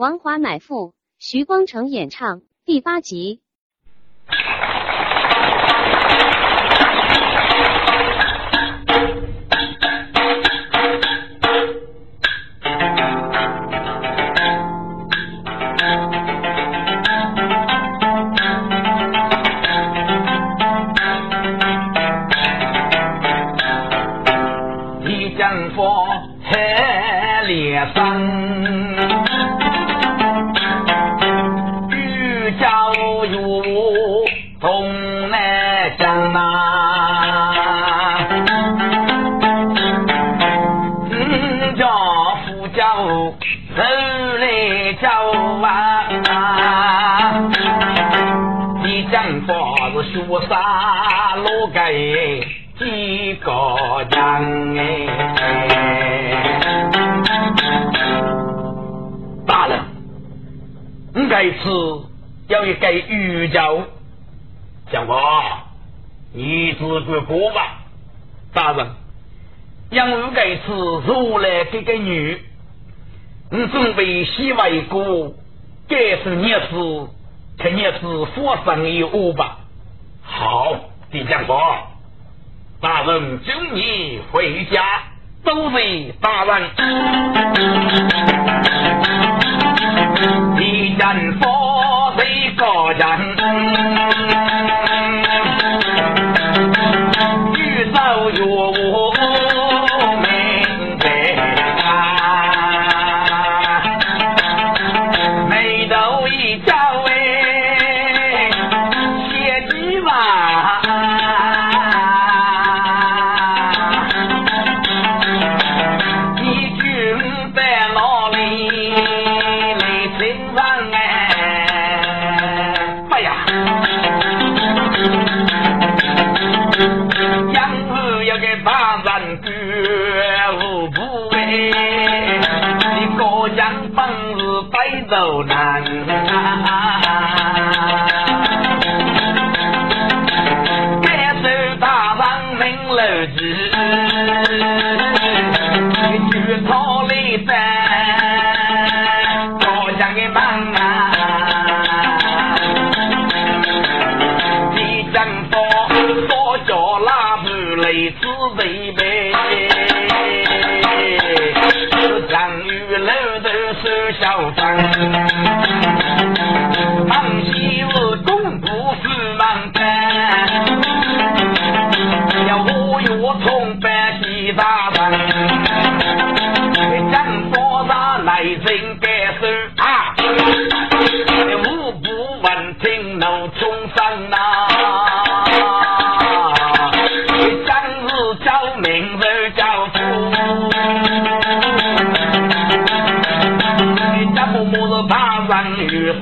王华买父，徐光成演唱第八集。这次要一个宇宙，讲话，你只管过吧。大人，因为这次如来这个女，你准备洗外国，该是你是，肯定是佛生有误吧。好，地将国，大人请你回家。都是大人，地 tàu nạn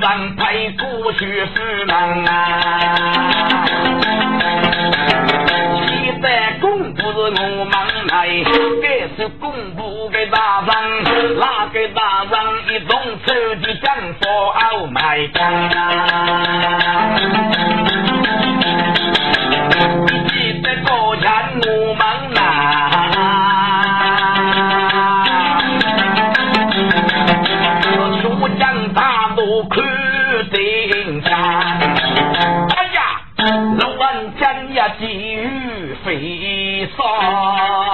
上配过去是郎啊。现在公不是我们来，这是公布给大人，那个大人一动手的将佛傲卖干啊。啊。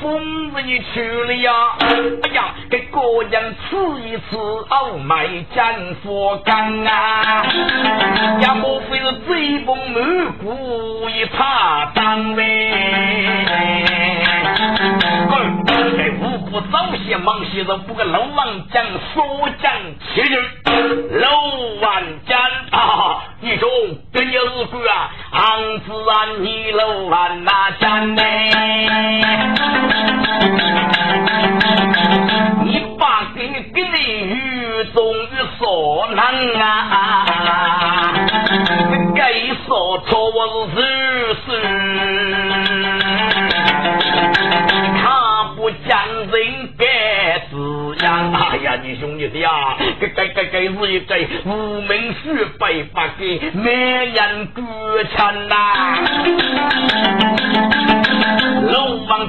疯子你去了呀！哎呀，给个人吃一次欧美战佛干啊！呀，莫非是醉翁满谷一耙当嘞？该五谷早些忙些着，不过老王讲所讲七日，老王讲啊，你说跟你二哥啊，昂子啊，你老王那讲呢？你把给你给你雨中雨所难啊，该说错我是你兄弟的呀，该该该该是一个无名血白发的美人歌唱呐。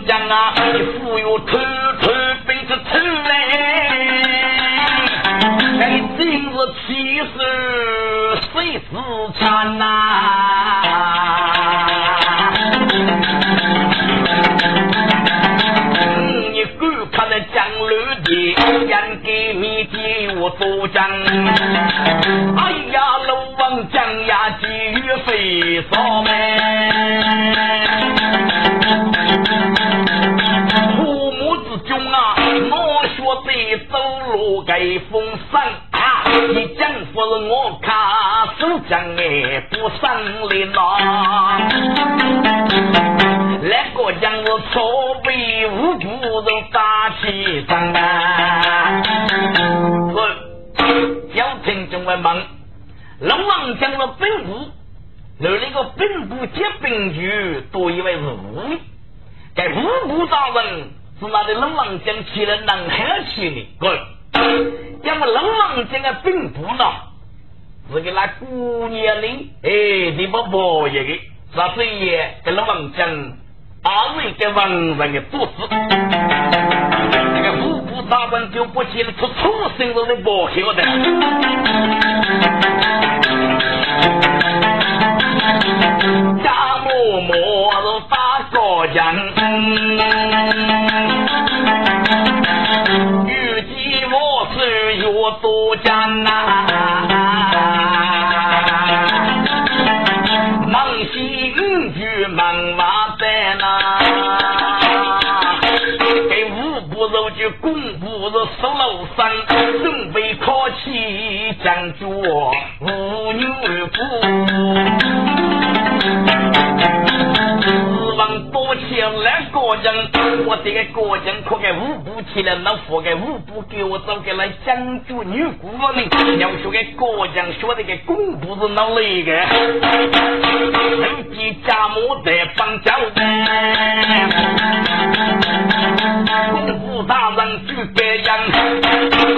将啊，你忽悠偷偷背着偷来，哎，今日七十谁是惨呐？流的，演给你的我作证。哎呀，老王将呀，几月飞扫门？父母之中啊，我学的走路该风声啊，你讲夫人我看手将哎不上来了。来个将是朝北无辜人打起仗啊！是小听众们问，龙王将了兵部，而那个兵部接兵局，多以为是武力。该五部大人是那的龙王将起来南海去的，对。要么龙王将的兵部呢，是给那姑娘的，哎，你不包一个，啥子也给龙王将。二位给文人的主子，那个五谷大人就不见出出生都是不晓得。家默默是打高将，遇见我是越多将呐。将军五牛夫。多钱来个人，我这个个人可给五步起来，那佛给五步给我找给来将军女姑娘，要学个个人学这个功夫是哪里的？手机家母在帮教功夫大人举白杨，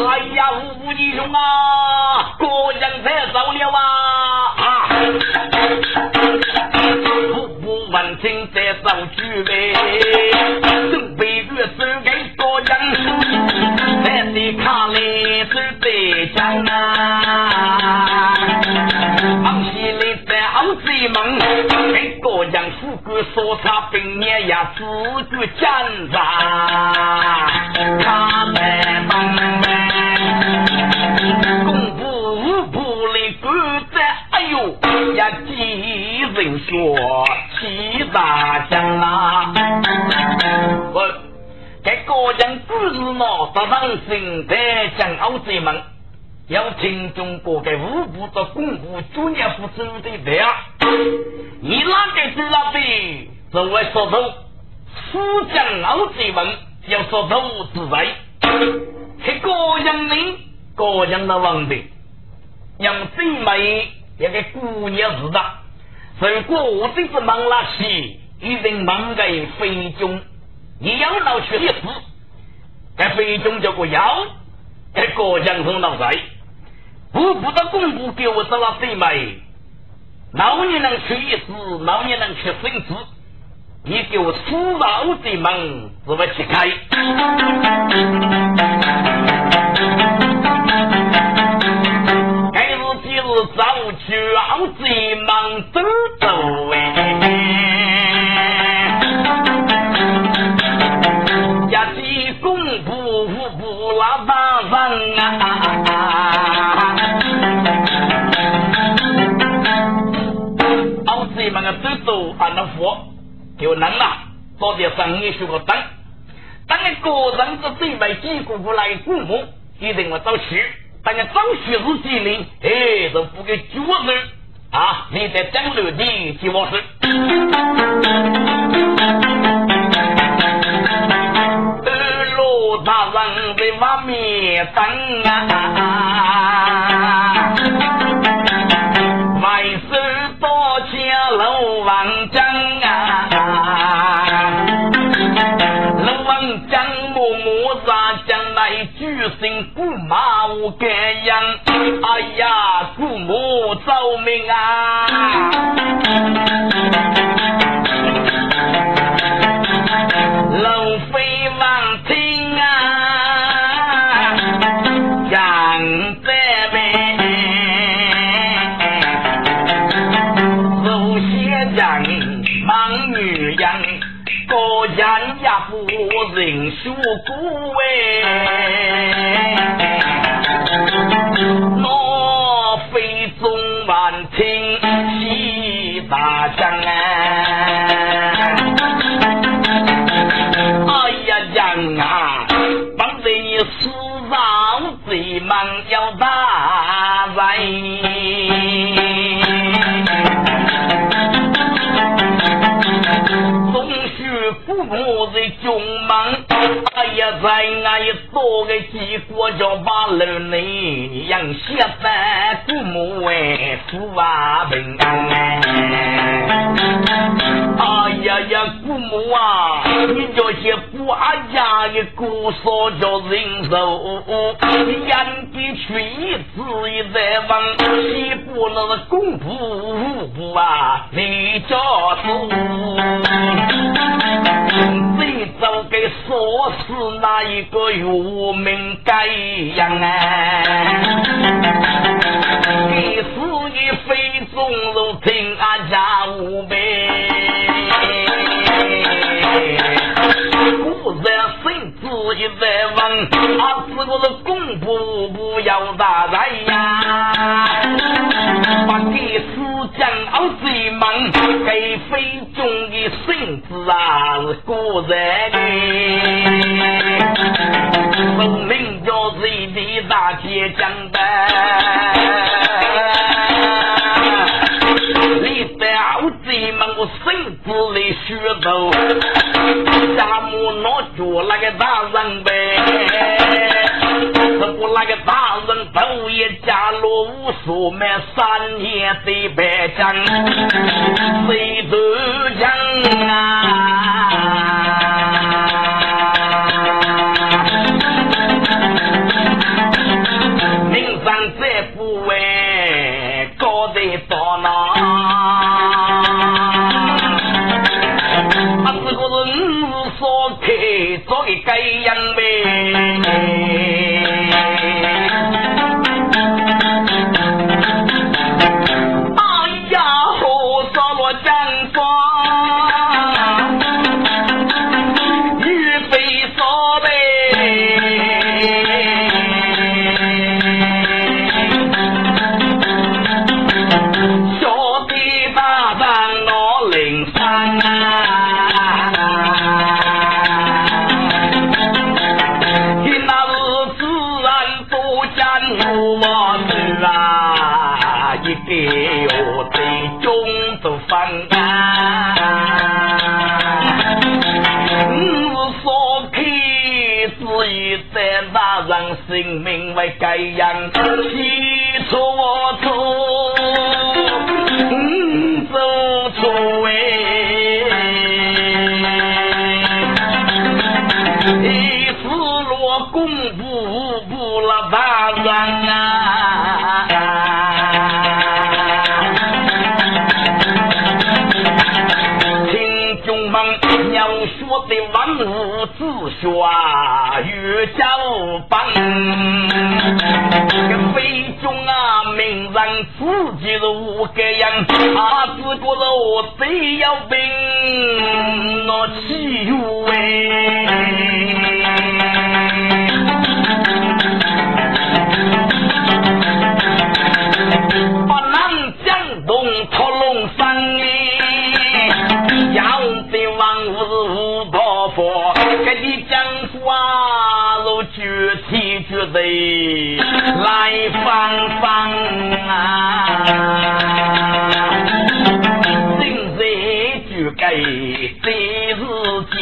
哎呀，英雄啊，个人才走了啊！万金在手举杯，准备月收给个人，在你看来是得奖啊！忙起来在好贼门，给个人富贵说他兵年呀，自个讲啥？他们忙几人说？七大将啊！我这个人故事呢，得上心在讲奥贼们，要听中国的五部的功夫专业负责的对啊！你哪个知道的？作为说头，苏讲奥贼们要说头自在，是个人民个人的问题，让最美一个姑娘知道。如果我这次忙了起，一定忙给飞中，你要闹去一死，该飞中叫个要，该国将从闹在，我不得公布给我得了最美，老年人去一死，老年人去生死，你给我死老的门是不去开？去好贼忙走走哎，呀几公不不拉大人啊！好贼忙啊走走啊那佛就能了，早点生意学个灯，当你个人这最美几姑不来父母，一定要早去。大家张学士机灵，哎，都不给脚子啊！你在江流的计划是，二路大人为瓦灭灯啊！来举身不马。我这样，哎在俺一做个几国叫把楼内，养些饭，父母为父啊平安哎呀呀，父母啊，你这些不阿家的姑嫂叫人寿，养的去子一在问，西部那个公仆不啊，你家住。最早给说死那一个月命该样啊？给是你非中如听俺家无辈，一在问，啊，是我的公婆不要打来呀？把给是讲好最忙，给非中的孙子啊是古人分明就是一的大铁匠的。你在我最忙我孙子的血肉，下母拿脚那个大人呗。这不那个大人头也家落无数满三年的白将，谁都讲啊！性命为该样，起错错，嗯，走错哎， 不了大人啊，听众们要说的万物自学啊，越教棒。这非中啊，名人自己都无个样，他只觉得我最要病，我气哟体具体来放放啊，今日就该对自己。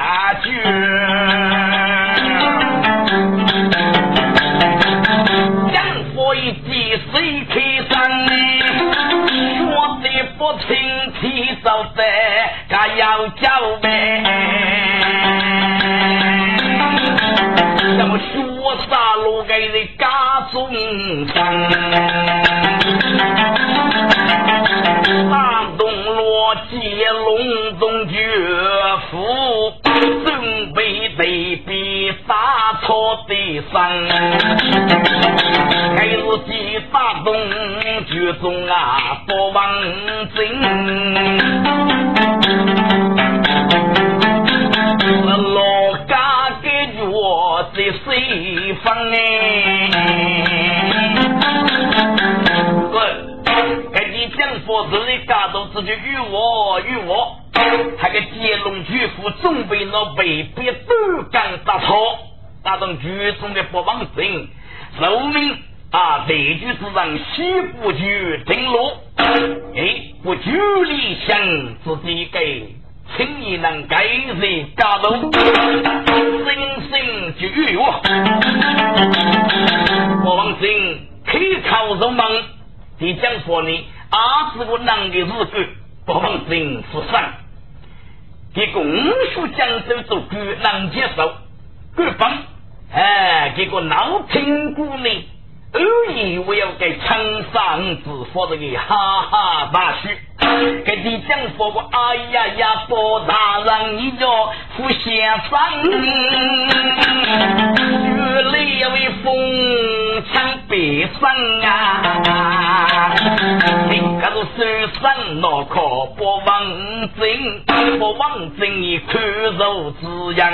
为俩句，江火一急水开山，说的不清气。手的，他要交呗。那么雪杀路给的家中上，大东罗接隆中绝夫，大错的上，开始去大东绝中啊，不忘真。老家给脚在西方哎，是，你讲佛子的家都自己与我与我，还个接龙巨富准备那未必都敢打错，打动剧中的不忘心，寿命啊，这句是让西部剧登陆，哎，不久理想自己给。请你能改日家路，生生就与我。我王生开口入门，你讲说呢？阿是我能的日子，我王生是上。给公输江州做官能接受，官方哎，这个老听姑呢。偶以我要给长沙子发这个哈哈大笑，给你讲说过，哎呀呀，包大人你叫胡先生，越来越为风枪北上啊！你可是手上脑壳不忘真，不忘真你口肉滋养，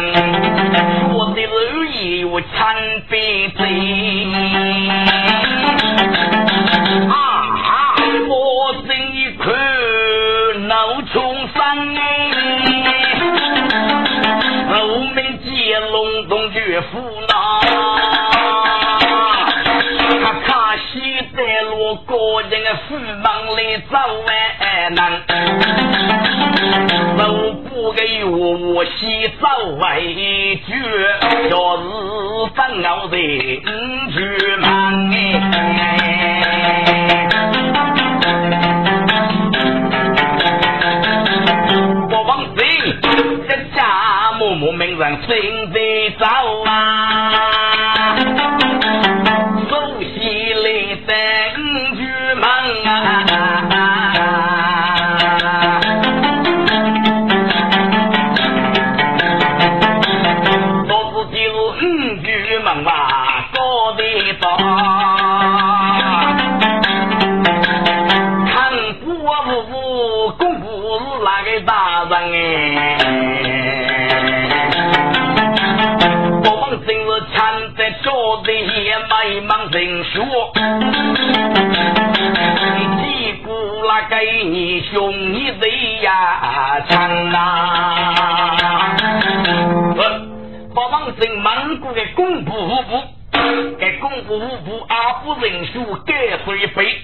我的肉也我参北真。啊！我这一看闹穷山，后面接龙东岳父那，西带路个人的父忙来找万难，都不给我西找外绝，要是烦恼的去忙哎。我王生，这家默默名人心在找啊，你兄弟的呀强啊！不忙人蒙古的公布部，给公布部阿夫人数改水杯，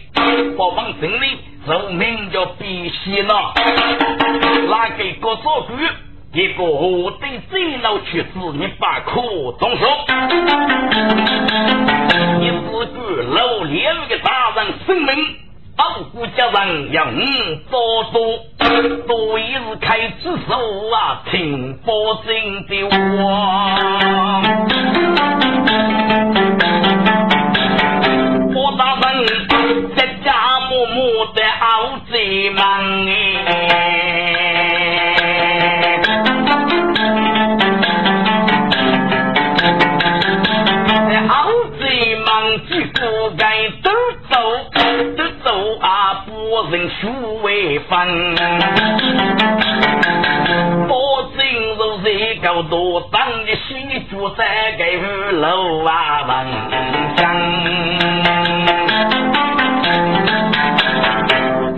不忙人里人名叫必须了，那个各做官。一个对贼老去子，你把口动手。你自个老两个大人生命，傲骨家人要多多，多一日开只手啊，听佛经的话。我大人在家默默的熬着忙哎。人数为分，多金如水高多，当的西住在盖楼啊门上，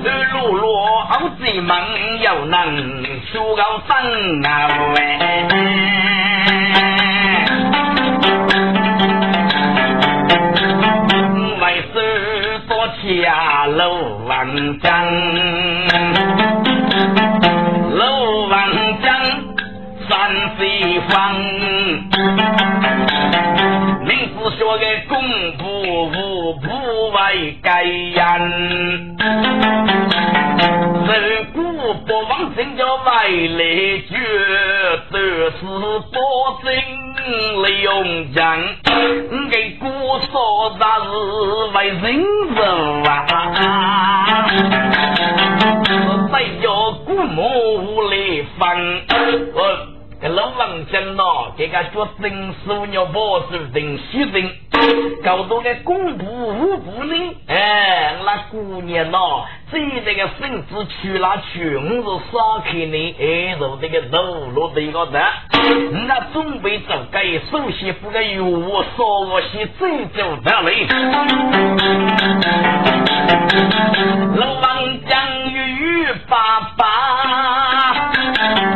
走路落后子门又能修高山啊喂。方，名字说个公布无不为盖言，自古不王真叫外来绝，都是保证利用将，给姑说那是为人肉啊，再叫姑母来分。老王讲咯，这个做生手要保守人喜人，搞到个公布五步呢？哎，那姑娘咯，这这个孙子去哪去？我是少看你，哎，做这个路路的一个的，那准备走该首先不该由我说我先走走的嘞。老王讲与爸爸。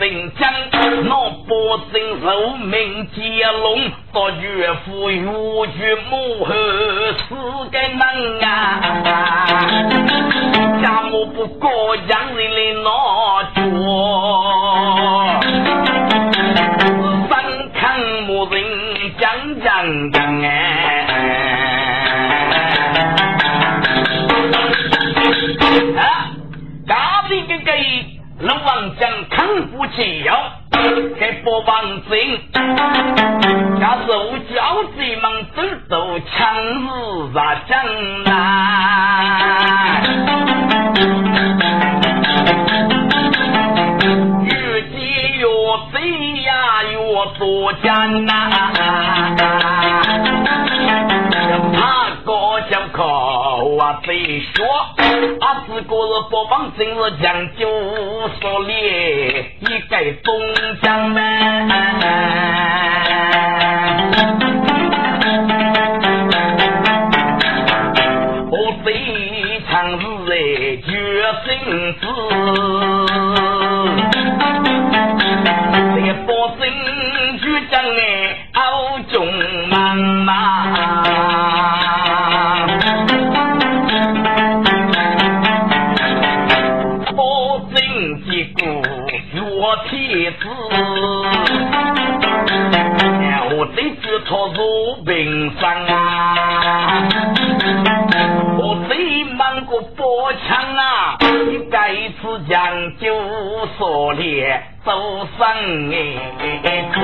上可真将，那保证寿命接龙，到岳父岳绝母后是个能啊！家母不过洋人的那脚，三看木人讲讲讲哎。龙王将康复解药给播放真，假如教贼们走走强日杀将来，越急越贼呀越多艰难，他高叫口啊贼说。啊，自个是不帮真是讲究说理，一概中将门。你该次将就所列走上哎苦，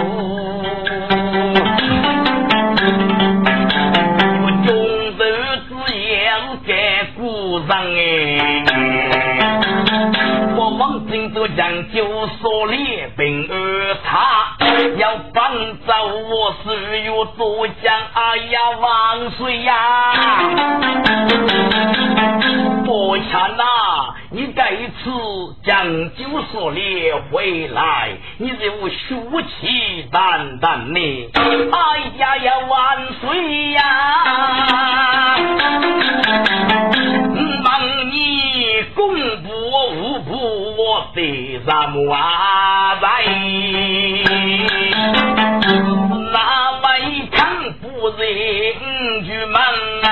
我中斗之言该故人哎。王金都将就所列兵二差，要帮着我是有多将，哎呀万岁呀！伯强呐，你这一次将就所列回来，你就竖起担当呢！哎呀呀万岁呀！望你公布五步。我的什么啊在？那位康夫人去问啊？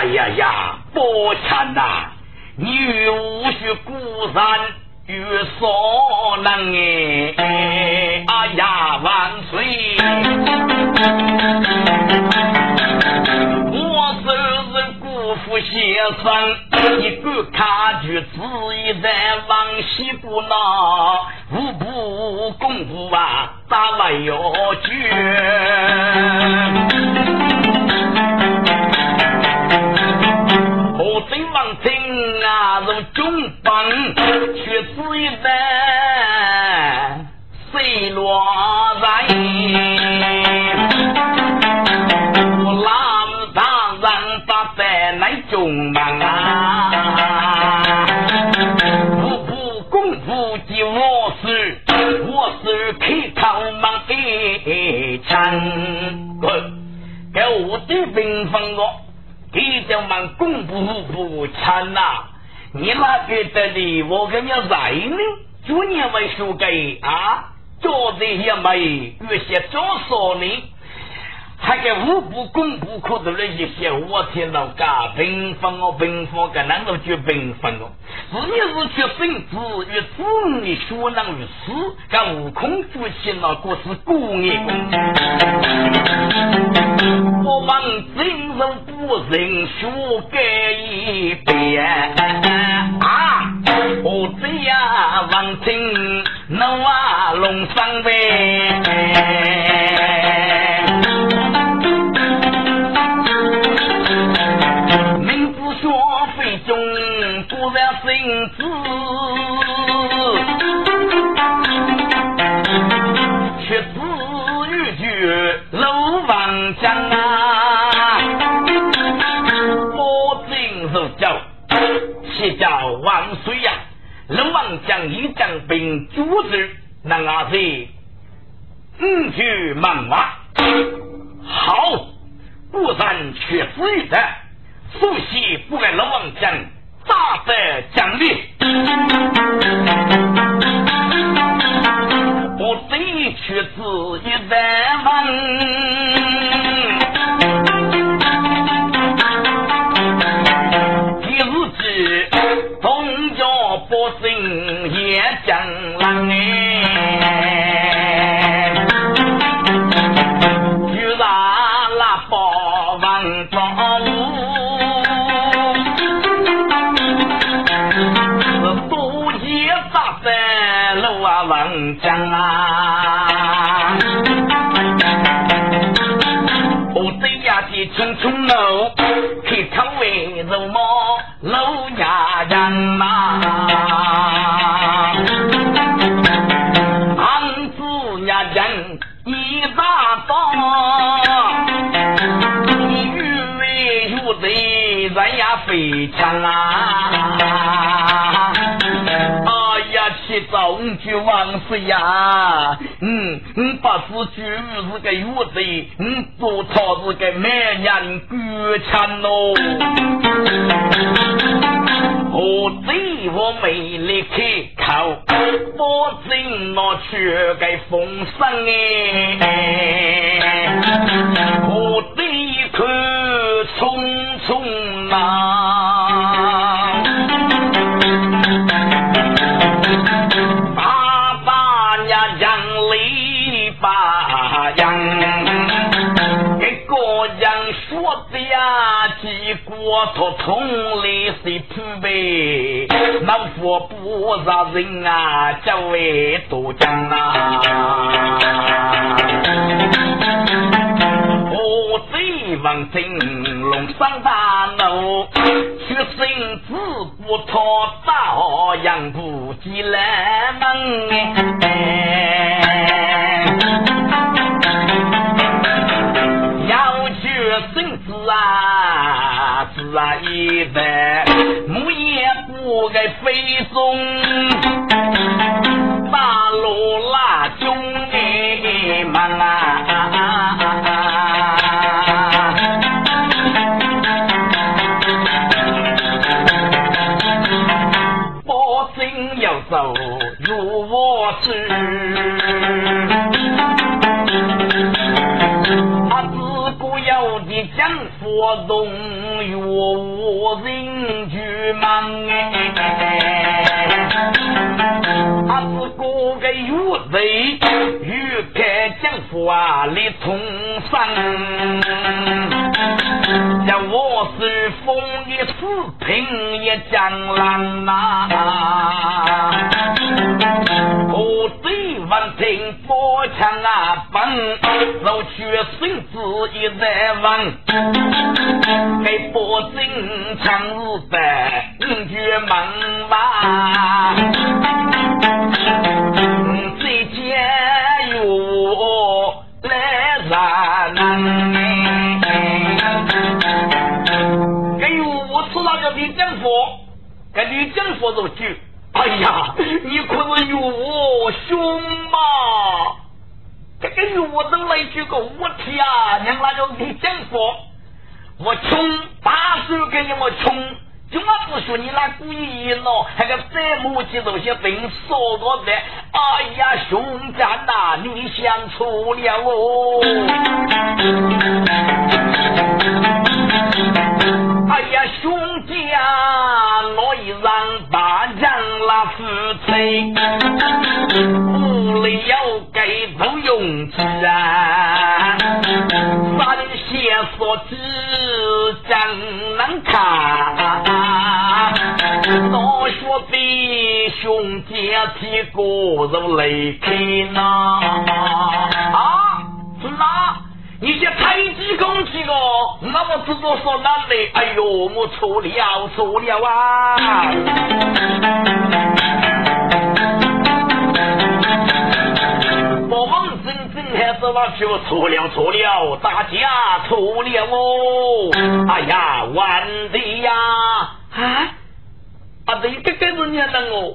哎呀呀，伯强呐，你无需孤山。有所能哎，哎呀万岁！我是是姑父先生，一个卡举子一在往西不闹，五步功夫啊，咋没有绝？你哪觉得的？我跟你在呢？就年为书给啊？做这些没有些着说呢？还给五部公布可多了一些，我听到噶平分哦，平分个难道就平分哦？是你是去生子与子女学能于死，噶悟空举起那个是故业功。我望今日不人学改一遍啊！我这样望听能啊龙上呗。中不然生子，叫万岁呀！龙王将一将兵阻止，那阿四，你去骂骂。好，孤山确实有的，可惜不给龙王将大得奖励。去王师呀，嗯，嗯，不是句是个月子，嗯，做错是个美人鬼强喽。我对我没力开口，保证我去个风声哎，我对口匆匆啊。几国托同类是匹配，那佛不让人啊，这位都讲啊。我这王金龙山大怒，去生子不托大杨不及来门。子啊一代，母也不该飞送，大路拉兄弟们啊！保证要走入我师。的江佛动，人居忙哎，他是哥个有贼，欲开江佛啊立通山，像我是风的四平也江浪呐，我对闻听佛枪啊奔，肉血生子一在问。给保证长日白，五绝门吧。给李江佛都去。哎呀，你可是有我凶嘛？这个月我等来句个我天啊！娘那叫李江佛，我穷，大手给你我穷，就我不说你那故意喏，还个再磨叽东西等说过的，哎呀，兄长呐，你想错了哦！哎呀，兄家，我已让大将拉夫妻，屋里有给不用吃啊，三线所指真难看，我说比兄家提过肉来看呐啊，那。你些太极攻击我，那么只多说难嘞？哎呦，我错了，错了啊！我们真正还是我就错了，错了，大家错了哦！哎呀，完的呀！啊啊，这个该是年人哦，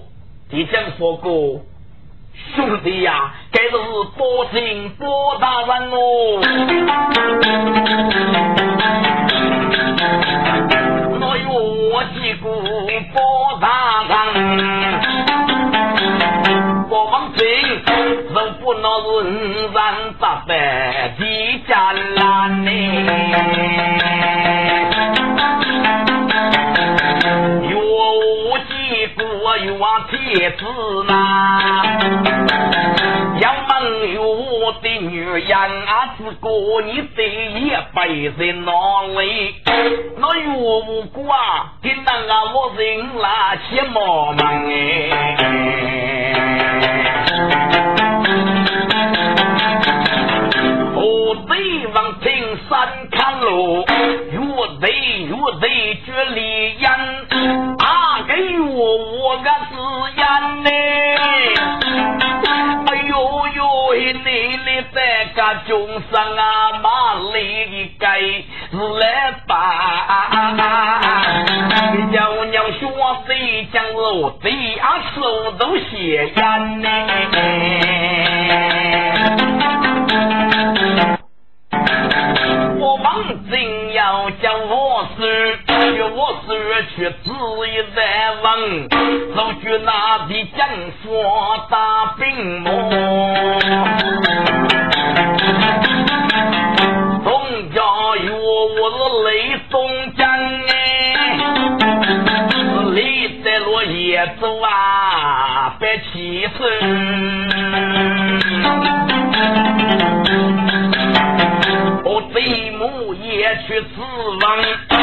即将说过。兄弟呀，该是包金包大人哦。我有我几个包大人，我王金人不能是五人八百的家难呢。有望天子呐，要问有我的女人啊，子哥你这一辈子哪里？那有无辜啊？给那个我人拉些毛门哎，我对望青山看路，越对越对绝离人。在个中山啊，马里该是来办？娘娘说谁讲我这样手都写眼呢？我忙真要将我事，我事却只一在问，老君那的将说大兵魔，宋家有我是雷松将哎，李在落叶子啊，别气声。去指望，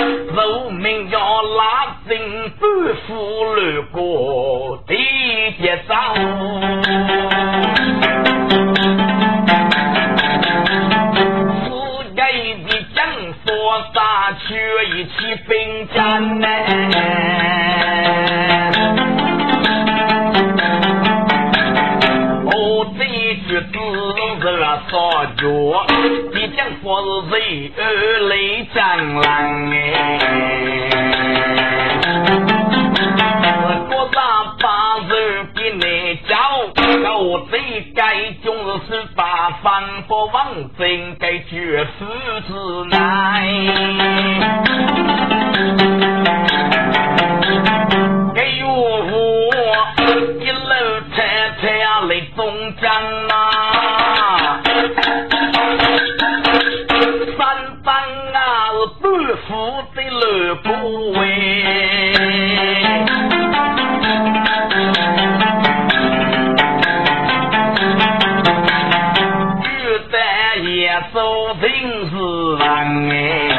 绝世之难。哎呦，一路踩踩来中将啊！富的乐不为，走平是人哎，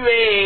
要